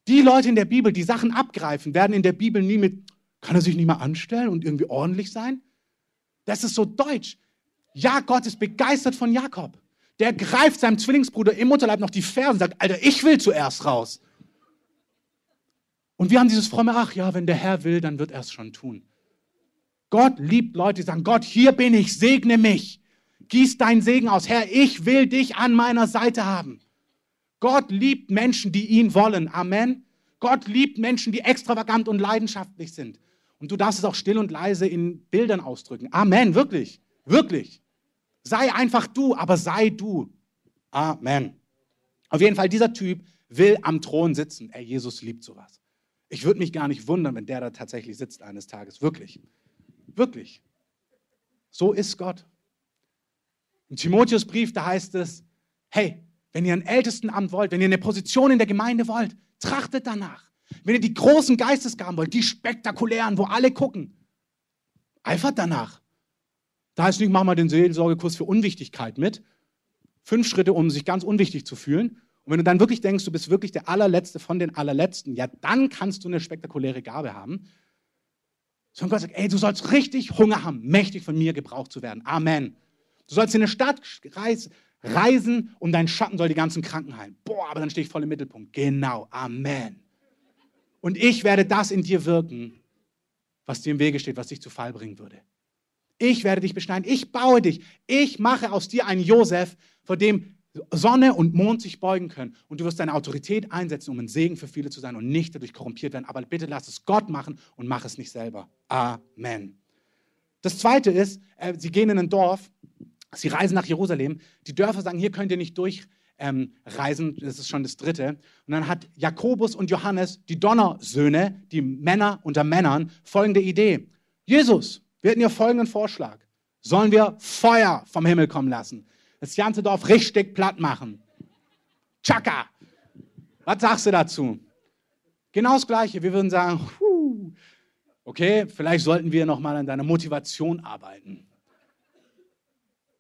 [SPEAKER 1] Die Leute in der Bibel, die Sachen abgreifen, werden in der Bibel nie mit, kann er sich nicht mal anstellen und irgendwie ordentlich sein? Das ist so deutsch. Ja, Gott ist begeistert von Jakob. Der greift seinem Zwillingsbruder im Mutterleib noch die Fersen und sagt, Alter, ich will zuerst raus. Und wir haben dieses fromme, ach ja, wenn der Herr will, dann wird er es schon tun. Gott liebt Leute, die sagen, Gott, hier bin ich, segne mich. Gieß deinen Segen aus. Herr, ich will dich an meiner Seite haben. Gott liebt Menschen, die ihn wollen. Amen. Gott liebt Menschen, die extravagant und leidenschaftlich sind. Und du darfst es auch still und leise in Bildern ausdrücken. Amen, wirklich. Wirklich. Sei einfach du, aber sei du. Amen. Auf jeden Fall, dieser Typ will am Thron sitzen. Ey, Jesus liebt sowas. Ich würde mich gar nicht wundern, wenn der da tatsächlich sitzt eines Tages. Wirklich. Wirklich. So ist Gott. Im Timotheusbrief, da heißt es, hey, wenn ihr ein Ältestenamt wollt, wenn ihr eine Position in der Gemeinde wollt, trachtet danach. Wenn ihr die großen Geistesgaben wollt, die spektakulären, wo alle gucken, eifert danach. Da heißt nicht, mach mal den Seelsorgekurs für Unwichtigkeit mit. Fünf Schritte, um sich ganz unwichtig zu fühlen. Und wenn du dann wirklich denkst, du bist wirklich der allerletzte von den allerletzten, ja, dann kannst du eine spektakuläre Gabe haben. Sondern Gott sagt, ey, du sollst richtig Hunger haben, mächtig von mir gebraucht zu werden. Amen. Du sollst in eine Stadt reisen und dein Schatten soll die ganzen Kranken heilen. Boah, aber dann stehe ich voll im Mittelpunkt. Genau. Amen. Und ich werde das in dir wirken, was dir im Wege steht, was dich zu Fall bringen würde. Ich werde dich beschneiden. Ich baue dich. Ich mache aus dir einen Josef, vor dem Sonne und Mond sich beugen können. Und du wirst deine Autorität einsetzen, um ein Segen für viele zu sein und nicht dadurch korrumpiert werden. Aber bitte lass es Gott machen und mach es nicht selber. Amen. Das zweite ist, äh, sie gehen in ein Dorf, sie reisen nach Jerusalem. Die Dörfer sagen, hier könnt ihr nicht durchreisen. Ähm, das ist schon das dritte. Und dann hat Jakobus und Johannes, die Donnersöhne, die Männer unter Männern, folgende Idee. Jesus, wir hätten hier folgenden Vorschlag. Sollen wir Feuer vom Himmel kommen lassen? Das ganze Dorf richtig platt machen. Chaka! Was sagst du dazu? Genau das Gleiche. Wir würden sagen, okay, vielleicht sollten wir nochmal an deiner Motivation arbeiten.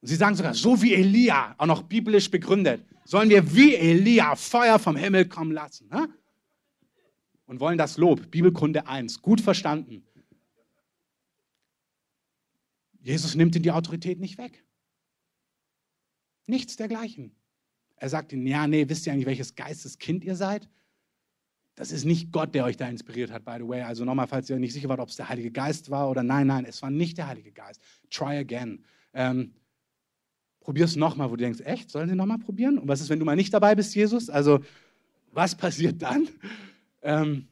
[SPEAKER 1] Sie sagen sogar, so wie Elia, auch noch biblisch begründet, sollen wir wie Elia Feuer vom Himmel kommen lassen. Ne? Und wollen das Lob, Bibelkunde 1, gut verstanden. Jesus nimmt ihnen die Autorität nicht weg. Nichts dergleichen. Er sagt ihnen, ja, nee, wisst ihr eigentlich, welches Geisteskind ihr seid? Das ist nicht Gott, der euch da inspiriert hat, by the way. Also nochmal, falls ihr nicht sicher wart, ob es der Heilige Geist war oder nein, nein, es war nicht der Heilige Geist. Try again. Ähm, Probier es nochmal, wo du denkst, echt, sollen sie nochmal probieren? Und was ist, wenn du mal nicht dabei bist, Jesus? Also, was passiert dann? Ähm,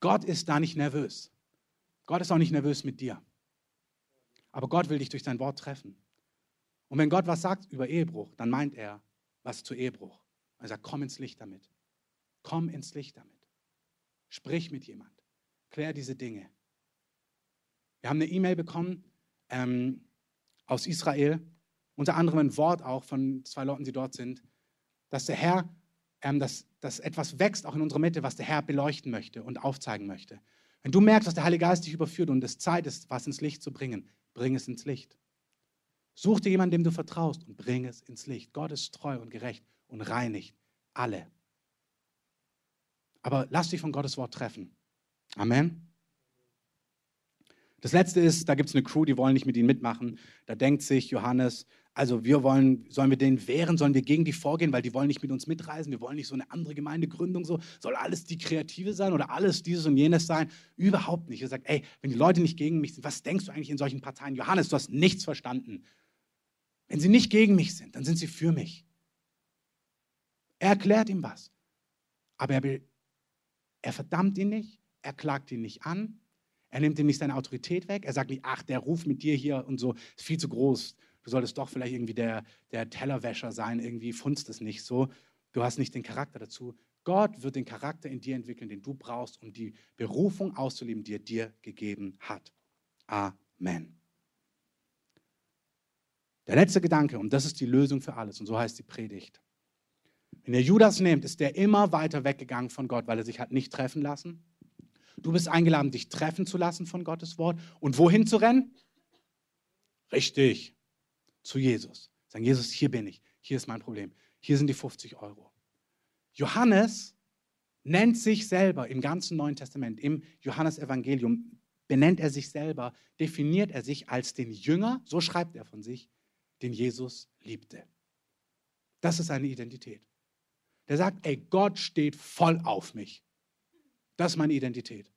[SPEAKER 1] Gott ist da nicht nervös. Gott ist auch nicht nervös mit dir. Aber Gott will dich durch sein Wort treffen. Und wenn Gott was sagt über Ehebruch, dann meint er was zu Ehebruch. Er sagt, komm ins Licht damit. Komm ins Licht damit. Sprich mit jemand. Klär diese Dinge. Wir haben eine E-Mail bekommen ähm, aus Israel, unter anderem ein Wort auch von zwei Leuten, die dort sind, dass der Herr, ähm, dass, dass etwas wächst auch in unserer Mitte, was der Herr beleuchten möchte und aufzeigen möchte. Wenn du merkst, dass der Heilige Geist dich überführt und es Zeit ist, was ins Licht zu bringen, bring es ins Licht. Such dir jemanden, dem du vertraust und bring es ins Licht. Gott ist treu und gerecht und reinigt alle. Aber lass dich von Gottes Wort treffen. Amen. Das letzte ist, da gibt es eine Crew, die wollen nicht mit ihnen mitmachen. Da denkt sich Johannes, Also wir wollen, sollen wir denen wehren, sollen wir gegen die vorgehen, weil die wollen nicht mit uns mitreisen, wir wollen nicht so eine andere Gemeindegründung, so soll alles die Kreative sein oder alles dieses und jenes sein? Überhaupt nicht. Er sagt, ey, wenn die Leute nicht gegen mich sind, was denkst du eigentlich in solchen Parteien? Johannes, du hast nichts verstanden. Wenn sie nicht gegen mich sind, dann sind sie für mich. Er erklärt ihm was. Aber er, er verdammt ihn nicht, er klagt ihn nicht an, er nimmt ihm nicht seine Autorität weg, er sagt nicht, ach, der Ruf mit dir hier und so ist viel zu groß du solltest doch vielleicht irgendwie der, der Tellerwäscher sein, irgendwie funzt es nicht so. Du hast nicht den Charakter dazu. Gott wird den Charakter in dir entwickeln, den du brauchst, um die Berufung auszuleben, die er dir gegeben hat. Amen. Der letzte Gedanke, und das ist die Lösung für alles, und so heißt die Predigt. Wenn ihr Judas nehmt, ist der immer weiter weggegangen von Gott, weil er sich hat nicht treffen lassen. Du bist eingeladen, dich treffen zu lassen von Gottes Wort. Und wohin zu rennen? Richtig, zu Jesus. Sagen, Jesus, hier bin ich, hier ist mein Problem, hier sind die 50 Euro. Johannes nennt sich selber im ganzen Neuen Testament, im Johannesevangelium, benennt er sich selber, definiert er sich als den Jünger, so schreibt er von sich, den Jesus liebte. Das ist seine Identität. Der sagt, ey, Gott steht voll auf mich. Das ist meine Identität.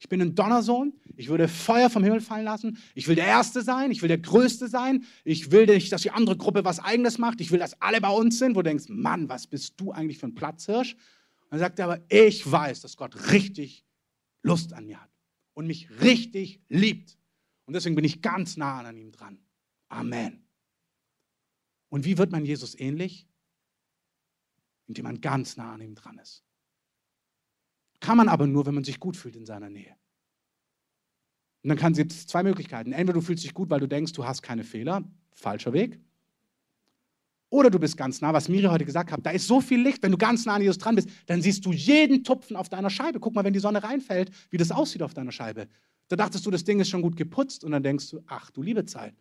[SPEAKER 1] Ich bin ein Donnersohn. Ich würde Feuer vom Himmel fallen lassen. Ich will der Erste sein. Ich will der Größte sein. Ich will nicht, dass die andere Gruppe was Eigenes macht. Ich will, dass alle bei uns sind, wo du denkst, Mann, was bist du eigentlich für ein Platzhirsch? Und dann sagt er aber, ich weiß, dass Gott richtig Lust an mir hat und mich richtig liebt. Und deswegen bin ich ganz nah an ihm dran. Amen. Und wie wird man Jesus ähnlich? Indem man ganz nah an ihm dran ist. Kann man aber nur, wenn man sich gut fühlt in seiner Nähe. Und dann kann es zwei Möglichkeiten. Entweder du fühlst dich gut, weil du denkst, du hast keine Fehler, falscher Weg. Oder du bist ganz nah, was Miri heute gesagt hat. Da ist so viel Licht, wenn du ganz nah an Jesus dran bist, dann siehst du jeden Tupfen auf deiner Scheibe. Guck mal, wenn die Sonne reinfällt, wie das aussieht auf deiner Scheibe. Da dachtest du, das Ding ist schon gut geputzt und dann denkst du, ach du liebe Zeit.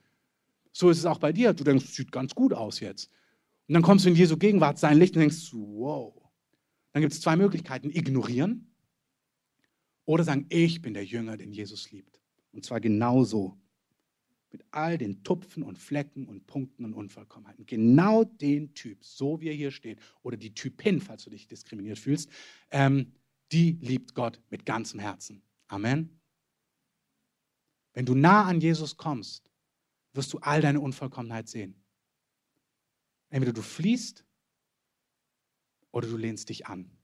[SPEAKER 1] So ist es auch bei dir. Du denkst, es sieht ganz gut aus jetzt. Und dann kommst du in Jesu Gegenwart, sein Licht und denkst, wow. Dann gibt es zwei Möglichkeiten. Ignorieren oder sagen, ich bin der Jünger, den Jesus liebt. Und zwar genauso. Mit all den Tupfen und Flecken und Punkten und Unvollkommenheiten. Genau den Typ, so wie er hier steht, oder die Typin, falls du dich diskriminiert fühlst, ähm, die liebt Gott mit ganzem Herzen. Amen. Wenn du nah an Jesus kommst, wirst du all deine Unvollkommenheit sehen. Entweder du fließt oder du lehnst dich an.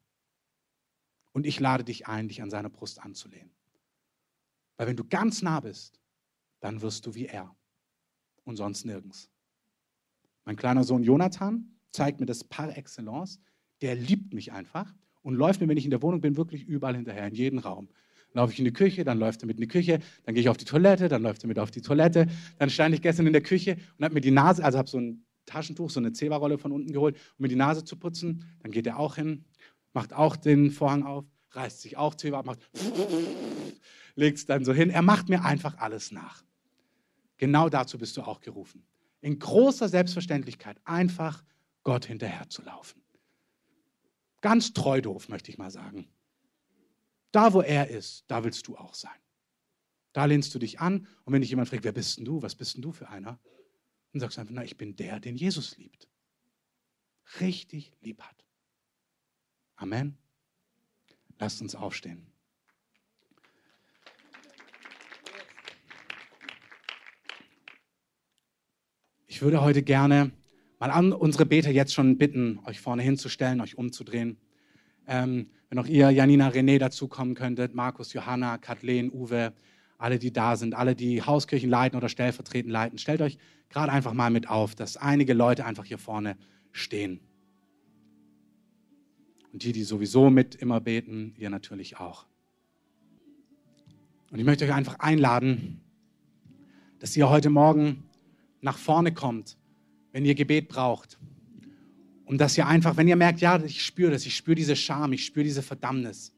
[SPEAKER 1] Und ich lade dich ein, dich an seiner Brust anzulehnen. Weil wenn du ganz nah bist, dann wirst du wie er und sonst nirgends. Mein kleiner Sohn Jonathan zeigt mir das par excellence. Der liebt mich einfach und läuft mir, wenn ich in der Wohnung bin, wirklich überall hinterher, in jeden Raum. Laufe ich in die Küche, dann läuft er mit in die Küche, dann gehe ich auf die Toilette, dann läuft er mit auf die Toilette. Dann stand ich gestern in der Küche und habe mir die Nase, also habe so ein Taschentuch, so eine Zewa-Rolle von unten geholt, um mir die Nase zu putzen. Dann geht er auch hin, macht auch den Vorhang auf, reißt sich auch zu ihm ab, macht, legt es dann so hin. Er macht mir einfach alles nach. Genau dazu bist du auch gerufen. In großer Selbstverständlichkeit einfach Gott hinterherzulaufen. Ganz treu doof, möchte ich mal sagen. Da, wo er ist, da willst du auch sein. Da lehnst du dich an und wenn dich jemand fragt, wer bist denn du, was bist denn du für einer? Dann sagst du einfach, na, ich bin der, den Jesus liebt. Richtig lieb hat. Amen. Lasst uns aufstehen. Ich würde heute gerne mal an unsere Beter jetzt schon bitten, euch vorne hinzustellen, euch umzudrehen. Ähm, wenn auch ihr, Janina, René, dazukommen könntet, Markus, Johanna, Kathleen, Uwe, alle, die da sind, alle, die Hauskirchen leiten oder stellvertretend leiten, stellt euch gerade einfach mal mit auf, dass einige Leute einfach hier vorne stehen. Und die, die sowieso mit immer beten, ihr natürlich auch. Und ich möchte euch einfach einladen, dass ihr heute Morgen nach vorne kommt, wenn ihr Gebet braucht. Und dass ihr einfach, wenn ihr merkt, ja, ich spüre das, ich spüre diese Scham, ich spüre diese Verdammnis.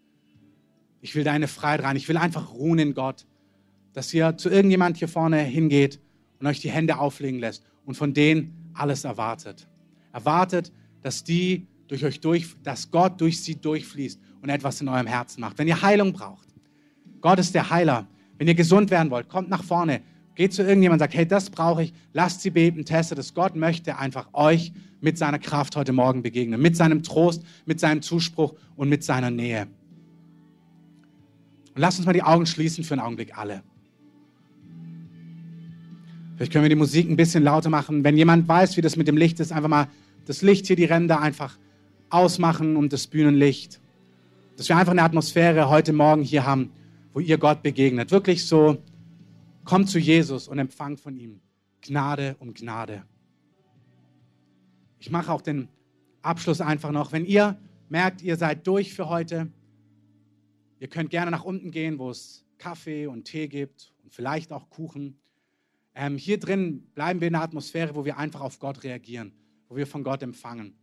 [SPEAKER 1] Ich will deine Freiheit rein, ich will einfach ruhen in Gott. Dass ihr zu irgendjemand hier vorne hingeht und euch die Hände auflegen lässt und von denen alles erwartet. Erwartet, dass die durch euch durch, dass Gott durch sie durchfließt und etwas in eurem Herzen macht. Wenn ihr Heilung braucht, Gott ist der Heiler. Wenn ihr gesund werden wollt, kommt nach vorne. Geht zu irgendjemandem und sagt, hey, das brauche ich, lasst sie beten, testet es. Gott möchte einfach euch mit seiner Kraft heute Morgen begegnen, mit seinem Trost, mit seinem Zuspruch und mit seiner Nähe. Und lasst uns mal die Augen schließen für einen Augenblick alle. Vielleicht können wir die Musik ein bisschen lauter machen. Wenn jemand weiß, wie das mit dem Licht ist, einfach mal das Licht hier, die Ränder einfach ausmachen und das Bühnenlicht. Dass wir einfach eine Atmosphäre heute Morgen hier haben, wo ihr Gott begegnet. Wirklich so Kommt zu Jesus und empfangt von ihm Gnade um Gnade. Ich mache auch den Abschluss einfach noch. Wenn ihr merkt, ihr seid durch für heute, ihr könnt gerne nach unten gehen, wo es Kaffee und Tee gibt und vielleicht auch Kuchen. Ähm, hier drin bleiben wir in einer Atmosphäre, wo wir einfach auf Gott reagieren, wo wir von Gott empfangen.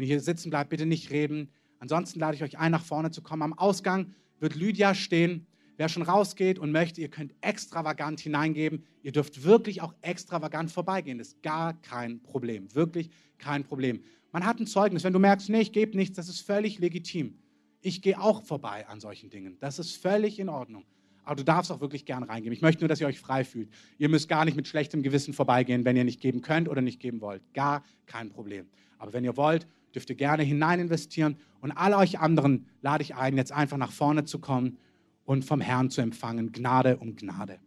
[SPEAKER 1] Wenn ihr hier sitzen bleibt, bitte nicht reden. Ansonsten lade ich euch ein, nach vorne zu kommen. Am Ausgang wird Lydia stehen Wer schon rausgeht und möchte, ihr könnt extravagant hineingeben. Ihr dürft wirklich auch extravagant vorbeigehen. Das ist gar kein Problem. Wirklich kein Problem. Man hat ein Zeugnis. Wenn du merkst, nee, ich gebe nichts, das ist völlig legitim. Ich gehe auch vorbei an solchen Dingen. Das ist völlig in Ordnung. Aber du darfst auch wirklich gern reingeben. Ich möchte nur, dass ihr euch frei fühlt. Ihr müsst gar nicht mit schlechtem Gewissen vorbeigehen, wenn ihr nicht geben könnt oder nicht geben wollt. Gar kein Problem. Aber wenn ihr wollt, dürft ihr gerne hinein investieren. Und alle euch anderen lade ich ein, jetzt einfach nach vorne zu kommen und vom Herrn zu empfangen, Gnade um Gnade.